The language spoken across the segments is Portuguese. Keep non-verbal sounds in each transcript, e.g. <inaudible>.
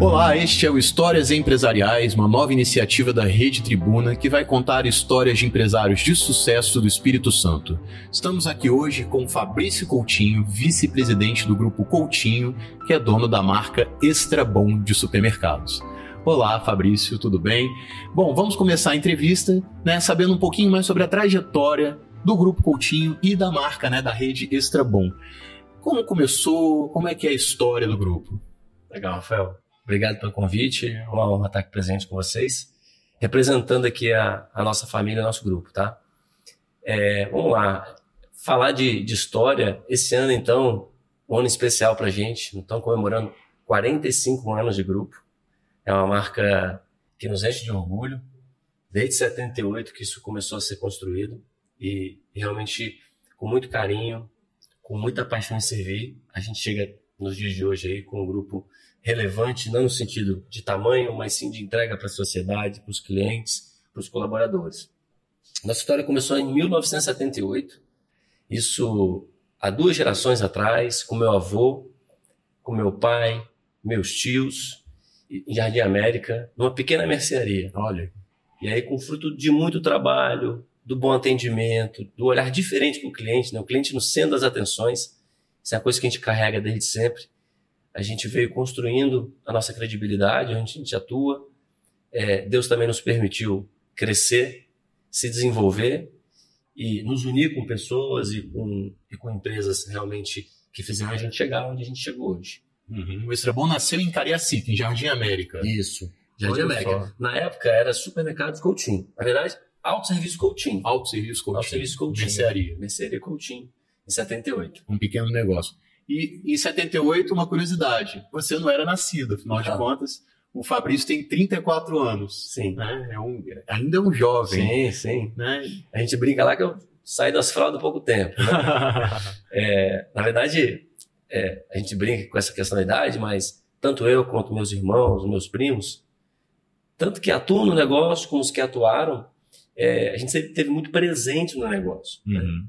Olá, este é o Histórias Empresariais, uma nova iniciativa da Rede Tribuna que vai contar histórias de empresários de sucesso do Espírito Santo. Estamos aqui hoje com Fabrício Coutinho, vice-presidente do Grupo Coutinho, que é dono da marca Extra Bom de supermercados. Olá, Fabrício, tudo bem? Bom, vamos começar a entrevista, né, sabendo um pouquinho mais sobre a trajetória do Grupo Coutinho e da marca, né, da rede Extra Bom. Como começou? Como é que é a história do grupo? Legal, Rafael. Obrigado pelo convite. Uma honra estar aqui presente com vocês, representando aqui a, a nossa família, nosso grupo, tá? É, vamos lá. Falar de, de, história, esse ano, então, um ano especial para a gente. Estamos comemorando 45 anos de grupo. É uma marca que nos enche de orgulho. Desde 78 que isso começou a ser construído e realmente com muito carinho, com muita paixão em servir, a gente chega nos dias de hoje aí com um grupo relevante, não no sentido de tamanho, mas sim de entrega para a sociedade, para os clientes, para os colaboradores. Nossa história começou em 1978, isso há duas gerações atrás, com meu avô, com meu pai, meus tios, em Jardim América, numa pequena mercearia. Olha. E aí, com fruto de muito trabalho, do bom atendimento, do olhar diferente para o cliente, né? o cliente no centro das atenções, isso é uma coisa que a gente carrega desde sempre a gente veio construindo a nossa credibilidade, onde a gente atua. É, Deus também nos permitiu crescer, se desenvolver e nos unir com pessoas e com, e com empresas realmente que fizeram a gente chegar onde a gente chegou hoje. Uhum. O Extrabom nasceu em Cariacica, em Jardim América. Isso, Jardim Olha América. Só. Na época era supermercados Coutinho. Na verdade, autosserviço Coutinho. Autosserviço Coutinho. Autosserviço Coutinho. Mercearia. Mercearia Coutinho, em 78. Um pequeno negócio. E em 78, uma curiosidade: você não era nascido, afinal de contas. O Fabrício tem 34 anos. Sim. Né? É um, ainda é um jovem. Sim, sim. Né? A gente brinca lá que eu saí das fraldas há pouco tempo. Né? <laughs> é, na verdade, é, a gente brinca com essa questão da idade, mas tanto eu quanto meus irmãos, meus primos, tanto que atuam no negócio como os que atuaram, é, a gente sempre teve muito presente no negócio. Né? Uhum. Né?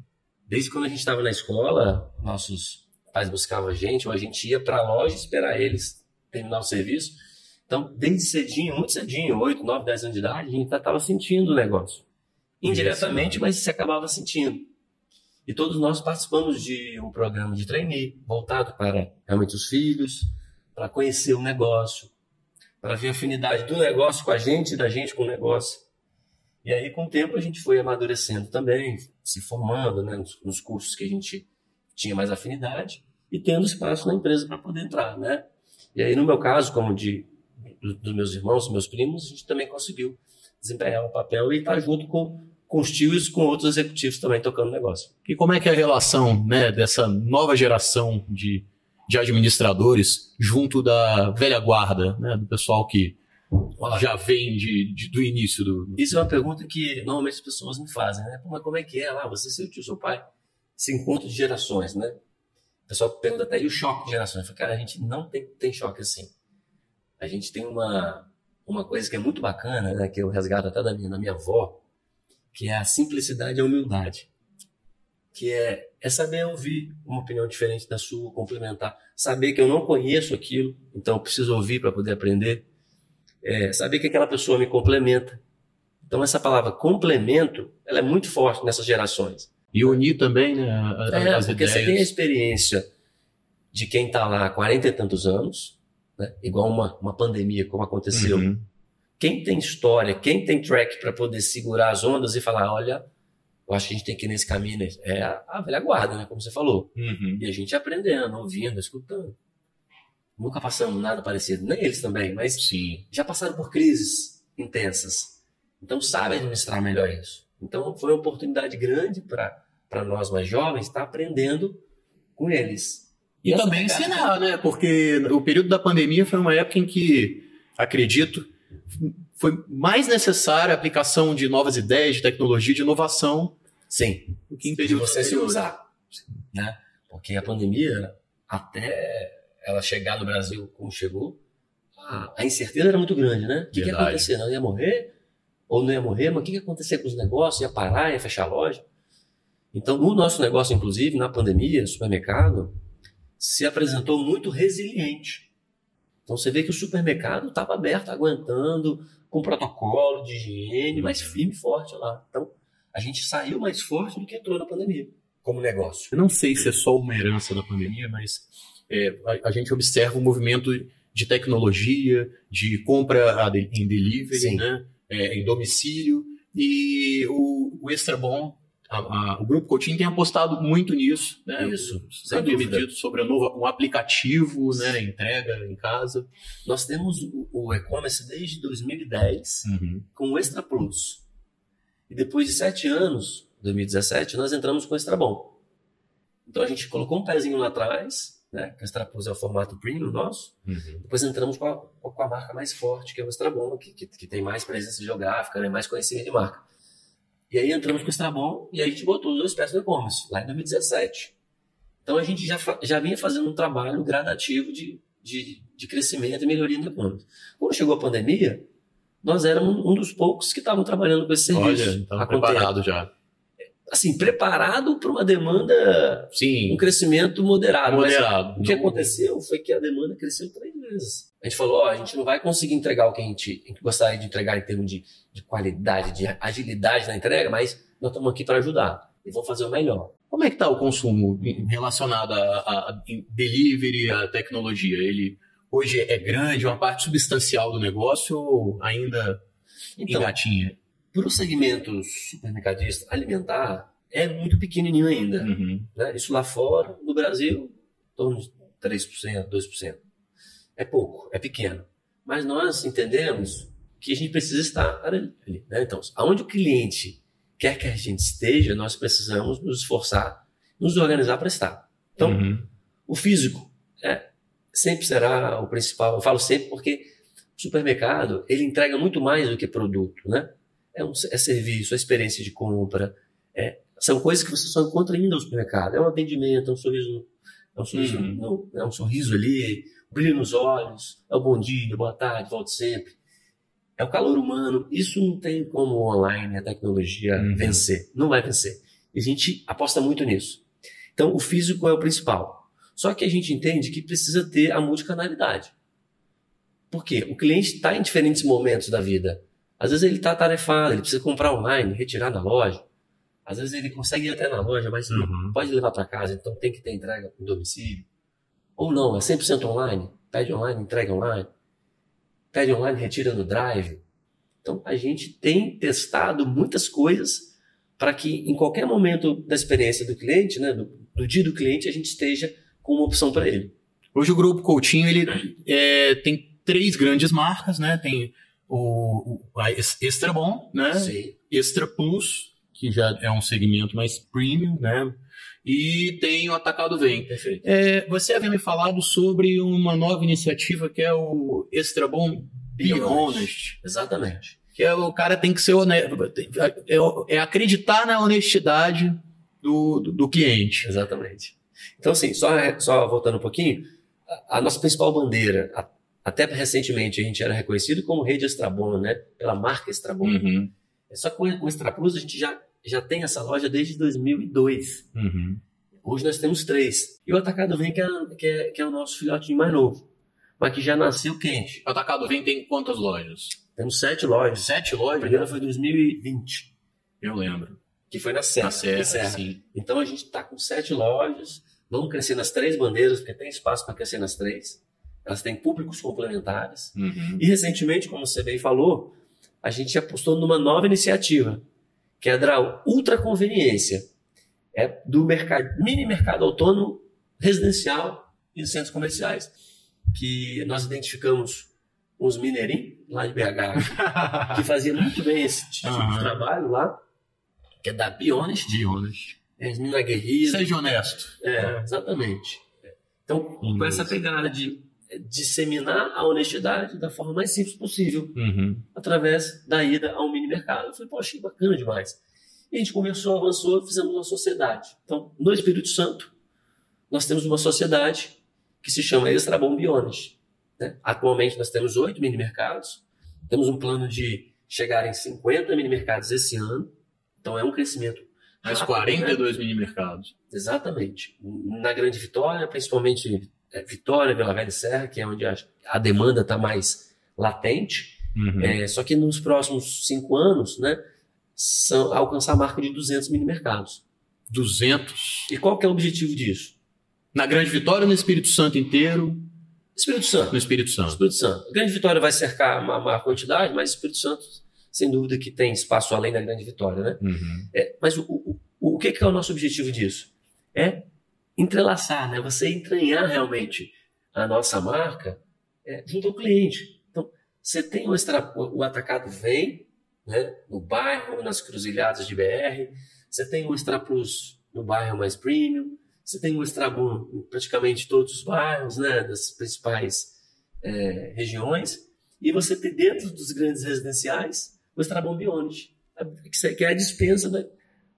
Desde quando a gente estava na escola, nossos pais buscavam a gente, ou a gente ia para a loja esperar eles terminar o serviço. Então, desde cedinho, muito cedinho, 8, 9, 10 anos de idade, a gente estava sentindo o negócio. Indiretamente, mas se acabava sentindo. E todos nós participamos de um programa de trainee voltado para realmente os filhos, para conhecer o negócio, para ver a afinidade do negócio com a gente e da gente com o negócio. E aí, com o tempo, a gente foi amadurecendo também, se formando né, nos, nos cursos que a gente tinha mais afinidade e tendo espaço na empresa para poder entrar, né? E aí, no meu caso, como de dos meus irmãos, meus primos, a gente também conseguiu desempenhar um papel e estar tá junto com, com os tios e com outros executivos também tocando negócio. E como é que é a relação né, dessa nova geração de, de administradores junto da velha guarda, né, do pessoal que já vem de, de, do início do. Isso é uma pergunta que normalmente as pessoas me fazem, né? Mas como é que é lá? Você, seu tio, seu pai? Esse encontro de gerações, né? O pessoal pergunta até, e o choque de gerações? Eu falo, cara, a gente não tem, tem choque assim. A gente tem uma, uma coisa que é muito bacana, né? Que eu resgato até da minha, da minha avó, que é a simplicidade e a humildade. Que é, é saber ouvir uma opinião diferente da sua, complementar. Saber que eu não conheço aquilo, então eu preciso ouvir para poder aprender. É, saber que aquela pessoa me complementa. Então essa palavra complemento, ela é muito forte nessas gerações. E unir também, né? A, é, as porque ideias. você tem a experiência de quem está lá há 40 e tantos anos, né? igual uma, uma pandemia, como aconteceu. Uhum. Quem tem história, quem tem track para poder segurar as ondas e falar: olha, eu acho que a gente tem que ir nesse caminho, né? é a, a velha guarda, né? como você falou. Uhum. E a gente aprendendo, ouvindo, escutando. Nunca passamos nada parecido, nem eles também, mas Sim. já passaram por crises intensas. Então sabem administrar melhor isso. Então foi uma oportunidade grande para nós mais jovens estar aprendendo com eles. E, e também ensinar, né? Porque o período da pandemia foi uma época em que, acredito, foi mais necessária a aplicação de novas ideias, de tecnologia, de inovação. Sim. Do que de você se usar. Né? Porque a pandemia, até ela chegar no Brasil como chegou, a, incerteza era muito grande, né? O que, que ia acontecer? Não ia morrer? Ou não ia morrer, mas o que ia acontecer com os negócios? Ia parar, ia fechar a loja? Então, no nosso negócio, inclusive, na pandemia, supermercado, se apresentou muito resiliente. Então você vê que o supermercado estava aberto, aguentando, com protocolo de higiene, mas firme e forte lá. Então a gente saiu mais forte do que entrou na pandemia, como negócio. Eu não sei se é só uma herança da pandemia, mas é, a, a, gente observa um movimento de tecnologia, de compra em delivery, né? É, em domicílio, e o, o Extra Bom a, a, o Grupo Coutinho tem apostado muito nisso, né? Isso, sem dúvida. Dito sobre novo, um aplicativo, né? Entrega em casa. Nós temos o, o e-commerce desde 2010 uhum. com o Extra Plus. E depois de sete anos, 2017, nós entramos com o Extra Bom. Então a gente colocou um pezinho lá atrás, né? Que o Extra Plus é o formato premium nosso. Uhum. Depois entramos com a, com a marca mais forte, que é o Extra Bom, que, que, que tem mais presença geográfica, né? mais conhecimento de marca. E aí entramos com o Extrabom e a gente botou os dois pés no e-commerce, lá em 2017. Então a gente já, já vinha fazendo um trabalho gradativo de, de, de crescimento e melhoria no e-commerce. Quando chegou a pandemia, nós éramos um dos poucos que estavam trabalhando com esse serviço. Olha, então preparado já. Assim, preparado para uma demanda, Sim. um crescimento moderado. Moderado. o que aconteceu foi que a demanda cresceu três vezes. A gente falou, ó, a gente não vai conseguir entregar o que a gente, a gente gostaria de entregar em termos de, de qualidade, de agilidade na entrega, mas nós estamos aqui para ajudar e vamos fazer o melhor. Como é que está o consumo relacionado a, a, a, delivery, a tecnologia? Ele hoje é grande, uma parte substancial do negócio ou ainda então, engatinha? Para o segmento supermercadista alimentar, é muito pequenininho ainda. Uhum. Né? Isso lá fora, no Brasil, em torno de 3%, 2% é pouco, é pequeno. Mas nós entendemos que a gente precisa estar ali. Né? Então, aonde o cliente quer que a gente esteja, nós precisamos nos esforçar, nos organizar para estar. Então, uhum. o físico é, sempre será o principal. Eu falo sempre porque o supermercado ele entrega muito mais do que produto, né? É, um, é serviço, é experiência de compra, é, são coisas que você só encontra ainda no supermercado. É um atendimento, é um sorriso, é um sorriso, uhum. não, é um sorriso ali, brilho nos olhos, é o bom dia, boa tarde, volte sempre. É o calor humano. Isso não tem como o online, a tecnologia uhum. vencer. Não vai vencer. E a gente aposta muito nisso. Então, o físico é o principal. Só que a gente entende que precisa ter a multicanalidade. Por quê? O cliente está em diferentes momentos da vida. Às vezes ele está tarefado, ele precisa comprar online, retirar da loja. Às vezes ele consegue ir até na loja, mas uhum. pode levar para casa, então tem que ter entrega no domicílio. Ou não, é 100% online. Pede online, entrega online. Pede online, retira no drive. Então, a gente tem testado muitas coisas para que em qualquer momento da experiência do cliente, né, do, do dia do cliente, a gente esteja com uma opção para ele. Hoje o Grupo Coutinho ele, é, tem três grandes marcas, né? Tem o, o Extra Bom, né? Sim. Extra Plus, que já é um segmento mais premium, né? e tem o Atacado Vem. É, você havia me falado sobre uma nova iniciativa que é o Extra Bom Be Honest. Exatamente. Que é o cara tem que ser honesto, é, é acreditar na honestidade do, do, do, cliente. Exatamente. Então, assim, só, só voltando um pouquinho, a, a nossa principal bandeira, a, até recentemente a gente era reconhecido como rede Extrabon, né? Pela marca Extrabon. Uhum. Só que com o Extra Plus a gente já já tem essa loja desde 2002. Uhum. Hoje nós temos três. E o Atacado Vem, que é, que é, que é o nosso filhotinho mais novo, mas que já nasceu quente. O Atacado Vem tem quantas lojas? Temos sete lojas. Sete lojas? A primeira foi em 2020. Eu lembro. Que foi na Serra. Na Serra, Serra. sim. Então a gente está com sete lojas. Vamos crescer nas três bandeiras, porque tem espaço para crescer nas três. Elas têm públicos complementares. Uhum. E recentemente, como você bem falou, a gente apostou numa nova iniciativa, que é da ultra conveniência. É do mercado, mini mercado autônomo residencial e centros comerciais. Que nós identificamos uns mineirinhos lá de BH <laughs> que fazia muito bem esse tipo uhum. de trabalho lá, que é da Bionest. Bionest. É, as meninas guerreiras. Seja honesto. É, exatamente. Então, com essa pegada de disseminar a honestidade da forma mais simples possível, uhum. através da ida ao mini mercado. Eu falei, poxa, que bacana demais. E a gente conversou, avançou, fizemos uma sociedade. Então, no Espírito Santo, nós temos uma sociedade que se chama Extrabom Biones. Né? Atualmente, nós temos oito mini mercados, temos um plano de chegar em 50 mini mercados esse ano, então é um crescimento. Mais 42 né? mini mercados. Exatamente. Na Grande Vitória, principalmente é, Vitória, Vila Velha e Serra, que é onde a, a demanda está mais latente. Uhum. É, só que nos próximos cinco anos, né, são, alcançar a marca de 200 mini mercados. 200. E qual que é o objetivo disso? Na Grande Vitória, no Espírito Santo inteiro, Espírito Santo. no Espírito Santo. Espírito Santo. Grande Vitória vai cercar uma maior quantidade, mas Espírito Santo, sem dúvida, que tem espaço além da Grande Vitória, né? Uhum. É, mas o, o, o, o que, que é o nosso objetivo disso? É entrelaçar, né? Você entranhar realmente a nossa marca é, junto ao cliente. Então, você tem o, extra, o, atacado vem, né? No bairro, nas cruzilhadas de BR. Você tem o Extra Plus no bairro mais premium. Você tem o Extra Boom em praticamente todos os bairros, né? Das principais é, regiões. E você tem dentro dos grandes residenciais o Extra Bom Beyond, que é a dispensa da,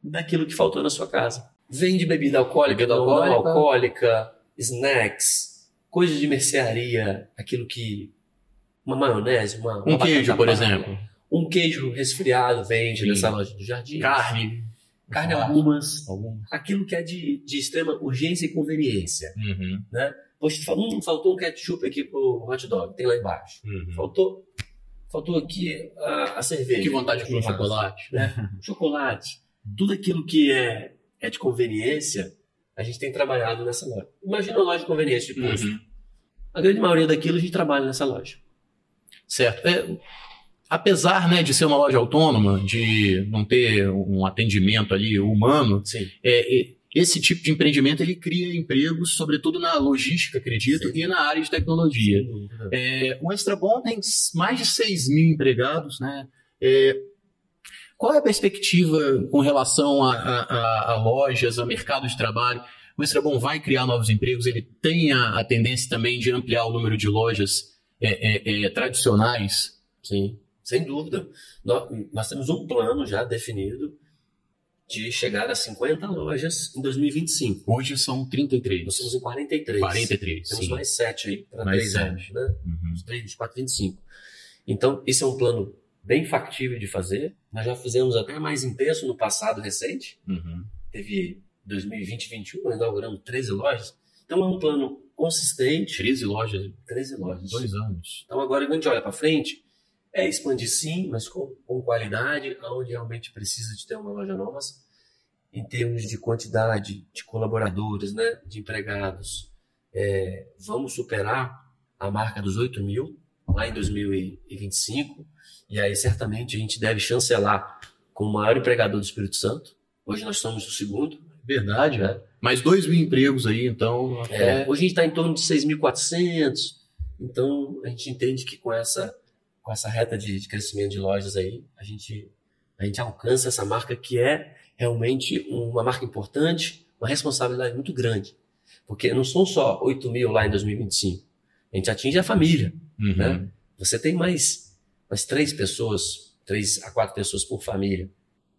daquilo que faltou na sua casa. Vende bebida alcoólica, Bebida não alcoólica. alcoólica, snacks, coisas de mercearia, aquilo que. Uma maionese, uma. Um uma queijo, por exemplo. Um queijo resfriado vende Sim. nessa loja do jardim. Carne. Carne Churrasco. algumas. Algum. Aquilo que é de, de extrema urgência e conveniência. Uhum. Poxa, fala, hum, faltou um ketchup aqui pro hot dog, tem lá embaixo. Uhum. Faltou, faltou aqui a, a cerveja. Que vontade de comer chocolate. né? <laughs> chocolate, tudo aquilo que é, é de conveniência, a gente tem trabalhado nessa loja. Imagina uma loja de conveniência de posto. Uhum. A grande maioria daquilo a gente trabalha nessa loja. Certo. É, apesar né, de ser uma loja autônoma, de não ter um atendimento ali humano, é, é, esse tipo de empreendimento ele cria empregos, sobretudo na logística, acredito, Sim. e na área de tecnologia. É, o Extra Bom tem mais de 6 mil empregados, né? Qual é a perspectiva com relação a, a- a- lojas, a mercado de trabalho? O Extra Bom vai criar novos empregos? Ele tem a, a tendência também de ampliar o número de lojas é, é, é, tradicionais? Sim, sem dúvida. Nós, nós temos um plano já definido de chegar a 50 lojas em 2025. Hoje são 33. Nós estamos em 43. 43, Temos sim. mais 7 aí para Mais 3 sete. anos, né? Uhum. Uns 3, 4, 25. Então, esse é um plano bem factível de fazer. Nós já fizemos até mais intenso no passado recente. Uhum. Teve 2020 2021, nós inauguramos 13 lojas. Então, é um plano consistente. 13 lojas, 13 lojas. dois anos. Então, agora, quando a gente olha para frente, é expandir sim, mas com, com qualidade, onde realmente precisa de ter uma loja nova, em termos de quantidade de colaboradores, né, de empregados. É, vamos superar a marca dos 8 mil lá em 2025, e aí certamente a gente deve chancelar com o maior empregador do Espírito Santo. Hoje nós somos o segundo. Verdade, né? Mais 2 mil empregos aí, então. É, hoje a gente está em torno de 6.400, então a gente entende que com essa, com essa reta de, de crescimento de lojas aí, a gente, a gente alcança essa marca que é realmente uma marca importante, uma responsabilidade muito grande. Porque não são só 8 mil lá em 2025, a gente atinge a família. Uhum. né? Você tem mais, mais três pessoas, três a quatro pessoas por família.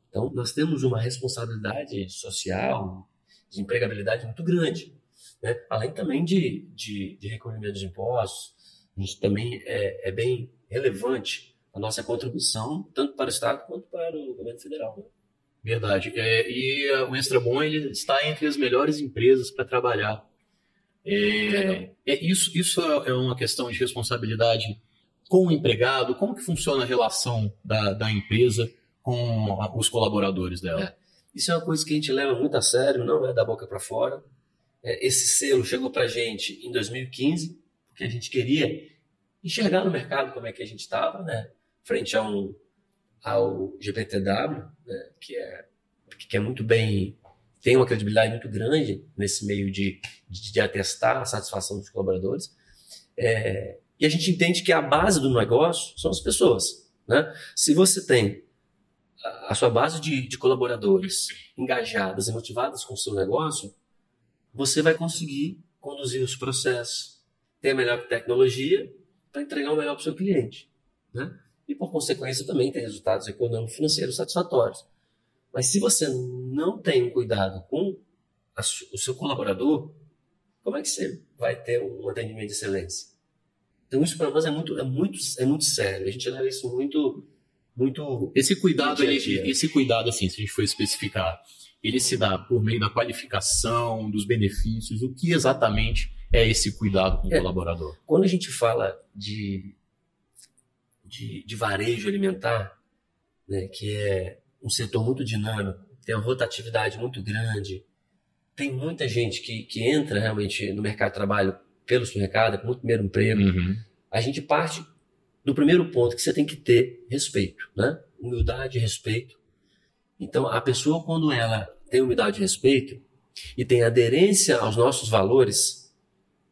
Então, nós temos uma responsabilidade social, de empregabilidade muito grande. Né? Além também de, de, de recolhimento de impostos, a gente também é, é bem relevante a nossa contribuição, tanto para o Estado quanto para o governo federal. né? Verdade. É, e uh, o Extra Bom ele está entre as melhores empresas para trabalhar. É, é, isso isso é é uma questão de responsabilidade com o empregado. Como que funciona a relação da, da empresa com os colaboradores dela? Isso é uma coisa que a gente leva muito a sério, não é da boca para fora. É, Esse selo chegou para a gente em 2015, porque a gente queria enxergar no mercado como é que a gente estava, né? Frente a um, ao GPTW, né? que, é, que é muito bem, tem uma credibilidade muito grande nesse meio de, de, de atestar a satisfação dos colaboradores. É, e a gente entende que a base do negócio são as pessoas. Né? Se você tem a- sua base de, de colaboradores engajadas e motivadas com o seu negócio, você vai conseguir conduzir os processos, ter a melhor tecnologia para entregar o melhor para o seu cliente. Né? E, por consequência, também ter resultados econômicos financeiros satisfatórios. Mas se você não tem um cuidado com a o seu colaborador, como é que você vai ter um atendimento de excelência? Então, isso para nós é muito, é, muito, é muito sério. A gente leva isso muito, muito Esse cuidado, ele- esse cuidado, assim, se a gente for especificar, ele se dá por meio da qualificação, dos benefícios, o que exatamente é esse cuidado com o É. colaborador? Quando a gente fala de, de, de varejo alimentar, né, que é um setor muito dinâmico, tem uma rotatividade muito grande, tem muita gente que, que entra realmente no mercado de trabalho pelo supermercado, com muito primeiro emprego, Uhum. a gente parte do primeiro ponto que você tem que ter respeito, né? Humildade e respeito. Então, a pessoa quando ela tem humildade e respeito e tem aderência aos nossos valores,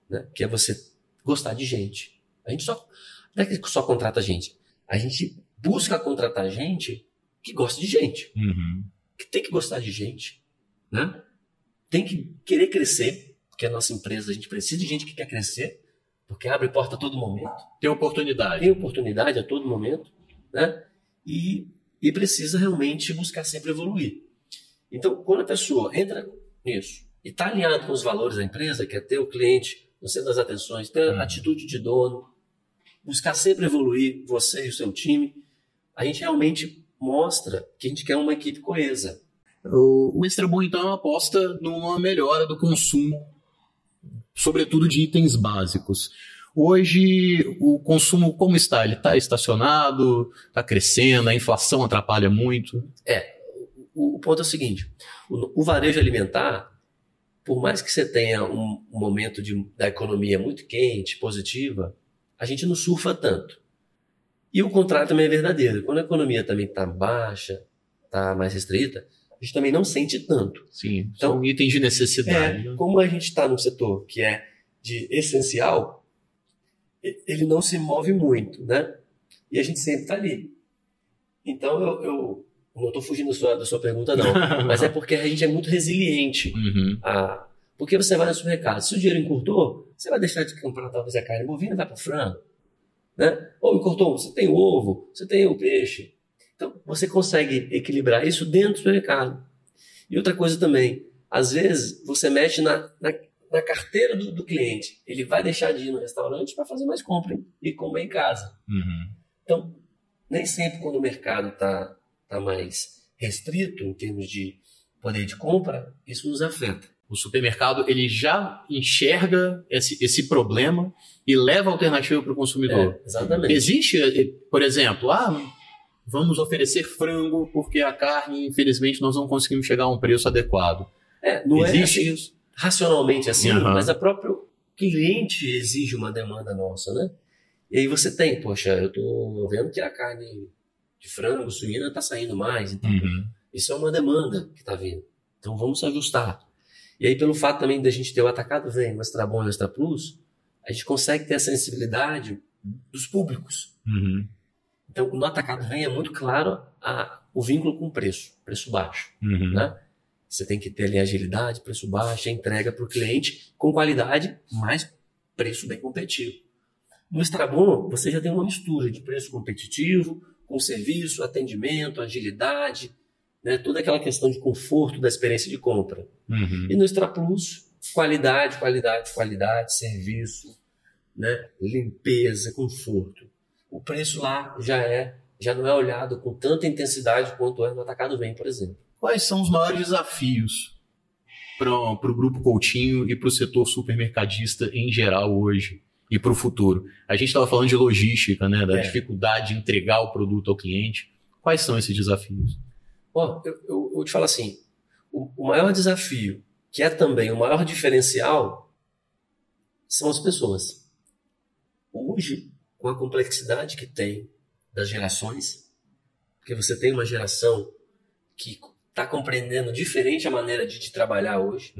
né? Que é você gostar de gente. A gente só não é que só contrata gente. A gente busca contratar gente que gosta de gente, Uhum. que tem que gostar de gente, né? Tem que querer crescer, porque a nossa empresa a gente precisa de gente que quer crescer, porque abre porta a todo momento Tem oportunidade. tem oportunidade a todo momento, né? E, e precisa realmente buscar sempre evoluir. Então, quando a pessoa entra nisso e está alinhado com os valores da empresa, que é ter o cliente no centro das atenções, ter a Uhum. atitude de dono, buscar sempre evoluir, você e o seu time, a gente realmente mostra que a gente quer uma equipe coesa. O, o Extra Bom, então, é uma aposta numa melhora do consumo, sobretudo de itens básicos. Hoje, o consumo como está? Ele está estacionado, está crescendo, a inflação atrapalha muito. O, o ponto é o seguinte: o, o varejo alimentar, por mais que você tenha um, um momento de, da economia muito quente, positiva, a gente não surfa tanto. E o contrário também é verdadeiro. Quando a economia também está baixa, está mais restrita, a gente também não sente tanto. Sim, Então- são itens de necessidade. É, né? como a gente está num setor que é de essencial, ele não se move muito, né? E a gente sempre está ali. Então eu, eu não estou fugindo da sua, da sua pergunta, não. <laughs> Mas é porque a gente é muito resiliente. Uhum. A... Porque você vai no supermercado, se o dinheiro encurtou, você vai deixar de comprar talvez a carne bovina e vai para o frango. Né? Ou encurtou, você tem o ovo, você tem o peixe. Então você consegue equilibrar isso dentro do supermercado. E outra coisa também, às vezes você mexe na, na, na carteira do, do cliente. Ele vai deixar de ir no restaurante para fazer mais compra hein? e comer em casa. Uhum. Então, nem sempre quando o mercado está tá mais restrito em termos de poder de compra, isso nos afeta. O supermercado ele já enxerga esse, esse problema e leva a alternativa para o consumidor. É, exatamente. Existe, eh, por exemplo, ah, vamos oferecer frango porque a carne, infelizmente, nós não conseguimos chegar a um preço adequado. É, não é Existe assim, isso? racionalmente assim, Aham. mas a próprio cliente exige uma demanda nossa, né? E aí você tem, poxa, eu tô vendo que a carne de frango, suína está saindo mais, então Uhum. isso é uma demanda que está vindo. Então vamos se ajustar. E aí, pelo fato também da gente ter o Atacado Vem, o Extra Bom e o Extra Plus, a gente consegue ter a sensibilidade dos públicos. Uhum. Então, no Atacado Vem é muito claro a- o vínculo com o preço, preço baixo. Uhum. Né? Você tem que ter ali agilidade, preço baixo, entrega para o cliente com qualidade, mas preço bem competitivo. No Extra Bom, você já tem uma mistura de preço competitivo, com serviço, atendimento, agilidade, né? toda aquela questão de conforto da experiência de compra. Uhum. E no Extra Plus, qualidade, qualidade, qualidade, serviço, né? limpeza, conforto. O preço lá já é, já não é olhado com tanta intensidade quanto é no Atacado Vem, por exemplo. Quais são os maiores desafios para o Grupo Coutinho e para o setor supermercadista em geral hoje e para o futuro? A gente estava falando de logística, né, da É. dificuldade de entregar o produto ao cliente. Quais são esses desafios? Ó, eu, eu, eu te falar assim, o, o maior desafio, que é também o maior diferencial, são as pessoas. Hoje, com a complexidade que tem das gerações, porque você tem uma geração que está compreendendo diferente a maneira de, de trabalhar hoje,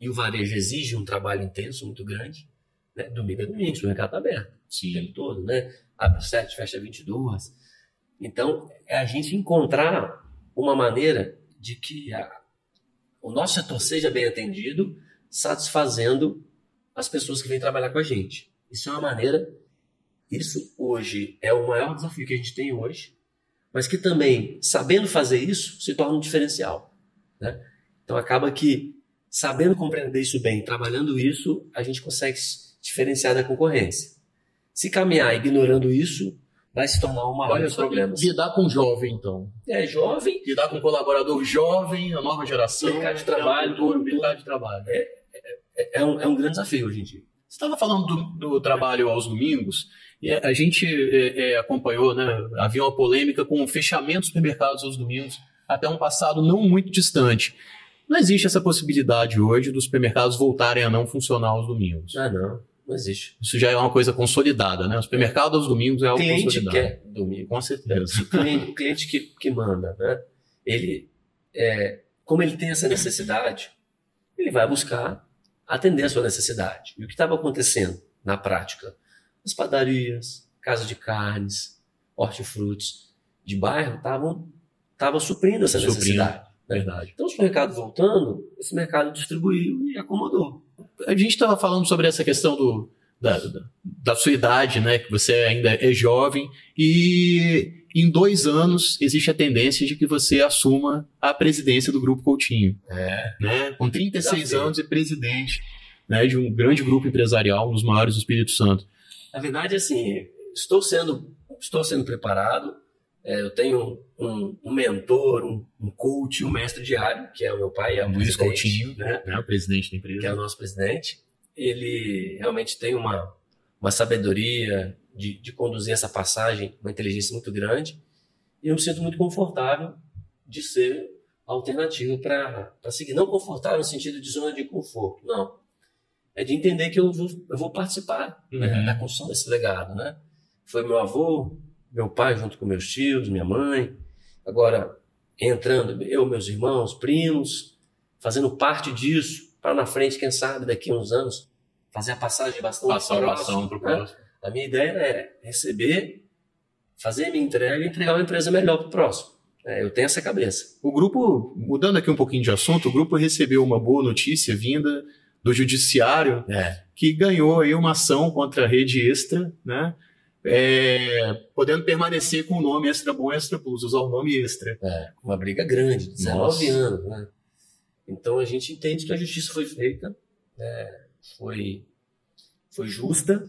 e o varejo exige um trabalho intenso, muito grande, né? domingo é domingo, o mercado está aberto o Sim. tempo todo, né? Abre 7, fecha 22. Então, é a gente encontrar uma maneira de que a- o nosso setor seja bem atendido, satisfazendo as pessoas que vêm trabalhar com a gente. Isso é uma maneira, isso hoje é o maior desafio que a gente tem hoje, mas que também, sabendo fazer isso, se torna um diferencial. Né? Então, acaba que, sabendo compreender isso bem, trabalhando isso, a gente consegue se diferenciar da concorrência. Se caminhar ignorando isso, vai se tornar um maior Olha só, problemas. lidar com jovem, então. É jovem, Lidar com colaborador jovem, a nova geração. Mercado de é trabalho, tudo. mercado de trabalho. é, é um, é um grande desafio hoje em dia. Você estava falando do, do, trabalho aos domingos, e a gente é, é, acompanhou, né? Havia uma polêmica com o fechamento dos supermercados aos domingos até um passado não muito distante. Não existe essa possibilidade hoje dos supermercados voltarem a não funcionar aos domingos. Ah, não. Não existe. Isso já é uma coisa consolidada, né? O supermercado aos domingos é algo cliente consolidado. quer domingo. Com certeza. O cliente, o cliente que, que manda, né? Ele, é, como ele tem essa necessidade, ele vai buscar atender a sua necessidade. E o que estava acontecendo na prática? As padarias, casa de carnes, hortifrutis de bairro estavam estavam suprindo essa Suprindo. necessidade. né? Verdade. Então, os mercados voltando, esse mercado distribuiu e acomodou. A gente estava falando sobre essa questão do, da, da, da sua idade, né? Que você ainda é jovem e em dois anos existe a tendência de que você assuma a presidência do Grupo Coutinho. É. Né? Com 36 Desafio. anos e presidente né, de um grande grupo empresarial, um dos maiores do Espírito Santo. Na verdade, assim, estou sendo, estou sendo preparado. É, eu tenho um, um mentor, um, um coach, um mestre diário, que é o meu pai, é o Luiz Coutinho, né? né, o presidente da que é empresa. o nosso presidente. Ele realmente tem uma, uma sabedoria de, de conduzir essa passagem, uma inteligência muito grande. E eu me sinto muito confortável de ser alternativa para seguir. Não confortável no sentido de zona de conforto, não. É de entender que eu vou, eu vou participar né, Uhum. da construção desse legado. Né? Foi meu avô, meu pai junto com meus tios, minha mãe. Agora, entrando, eu, meus irmãos, primos, fazendo parte disso, para na frente, quem sabe, daqui a uns anos, fazer a passagem de bastão Passar bastão para o né? próximo. A minha ideia é receber, fazer a minha entrega e entregar uma empresa melhor para o próximo. É, eu tenho essa cabeça. O grupo, mudando aqui um pouquinho de assunto, o grupo recebeu uma boa notícia vinda do judiciário É. que ganhou aí uma ação contra a rede Extra, né? É, podendo permanecer com o nome Extra Bom Extra Plus, usar o nome Extra. É, uma briga grande, 19 Nossa. anos. Né? Então a gente entende que a justiça foi feita, né? foi, foi justa.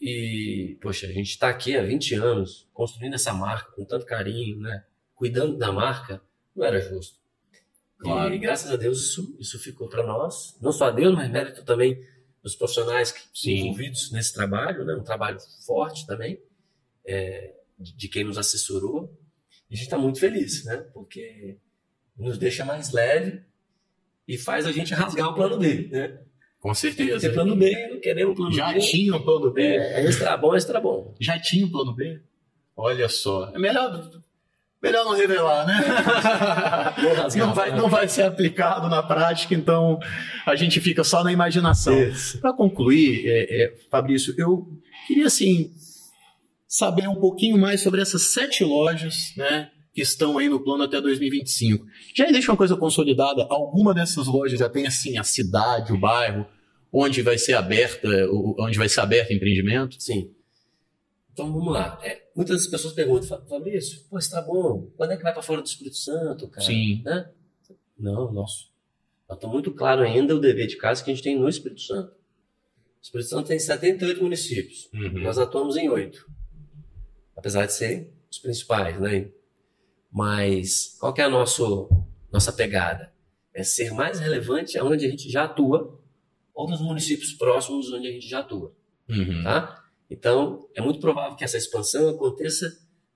E, poxa, a gente está aqui há 20 anos construindo essa marca com tanto carinho, né? cuidando da marca, não era justo. Claro. E graças a Deus isso, isso ficou para nós. Não só a Deus, mas mérito também dos profissionais que Sim. envolvidos nesse trabalho, né? um trabalho forte também, é, de, quem nos assessorou. E a gente está muito feliz, né? porque nos deixa mais leve e faz a gente rasgar o plano B. Né? Com Tem certeza. plano B, não queremos plano Já B. tinha o plano B? É, é extra bom, extra bom. Já tinha o plano B? Olha só. É melhor, melhor não revelar, né? Não vai, não vai ser aplicado na prática, então a gente fica só na imaginação. Para concluir, é, é, Fabrício, eu queria assim saber um pouquinho mais sobre essas sete lojas, né, que estão aí no plano até 2025. Já deixa uma coisa consolidada. Alguma dessas lojas já tem assim a cidade, o bairro, onde vai ser aberta, onde vai ser aberto o empreendimento? Sim. Então vamos lá. É, muitas pessoas perguntam, "Fa- Fabrício, pô, isso tá bom. Quando é que vai para fora do Espírito Santo, cara? Sim. Né? Não. Nós estamos muito claro ainda o dever de casa que a gente tem no Espírito Santo. O Espírito Santo tem 78 municípios. Nós atuamos em oito. Apesar de serem os principais, né? Mas qual que é a nosso, nossa pegada? É ser mais relevante aonde a gente já atua ou nos municípios próximos onde a gente já atua. Uhum. Tá? Então, é muito provável que essa expansão aconteça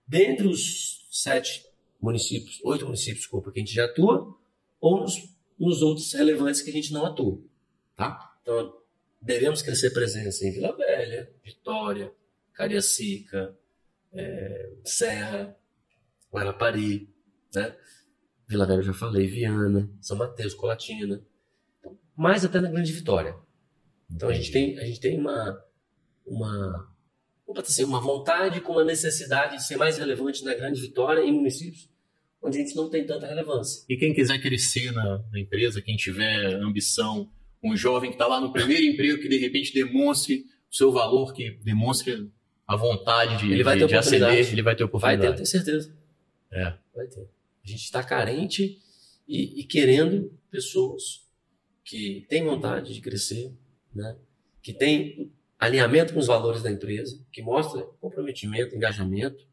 dentre os sete municípios, oito municípios, desculpa, que a gente já atua, ou nos, nos outros relevantes que a gente não atua. Tá? Então, devemos crescer presença em Vila Velha, Vitória, Cariacica, eh, Serra, Guarapari, né? Vila Velha já falei, Viana, São Mateus, Colatina, então, mais até na Grande Vitória. Então a gente tem, a gente tem uma, uma, assim, uma vontade com uma necessidade de ser mais relevante na Grande Vitória em municípios onde a gente não tem tanta relevância. E quem quiser crescer na, na empresa, quem tiver ambição, um jovem que está lá no primeiro emprego, que de repente demonstre o seu valor, que demonstre a vontade de, Ele vai ter de oportunidade. ele vai ter Vai ter, eu oportunidade. tenho certeza. É. Vai ter. A gente está carente e, e querendo pessoas que têm vontade de crescer, né? que têm alinhamento com os valores da empresa, que mostra comprometimento, engajamento,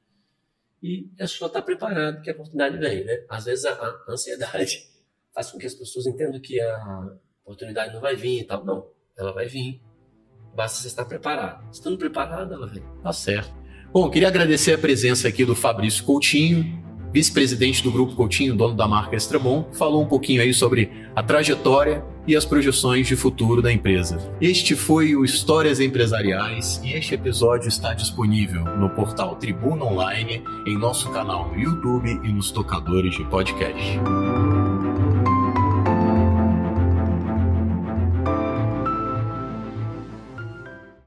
e é só estar preparado que a oportunidade vem. Né? Às vezes a, a ansiedade <laughs> faz com que as pessoas entendam que a oportunidade não vai vir e tal. Não, ela vai vir. Basta você estar preparado. Estando preparado, ela vem. Tá certo. Bom, queria agradecer a presença aqui do Fabrício Coutinho, vice-presidente do Grupo Coutinho, dono da marca Extra Bom, que falou um pouquinho aí sobre a trajetória e as projeções de futuro da empresa. Este foi o Histórias Empresariais e este episódio está disponível no portal Tribuna Online, em nosso canal no YouTube e nos tocadores de podcast.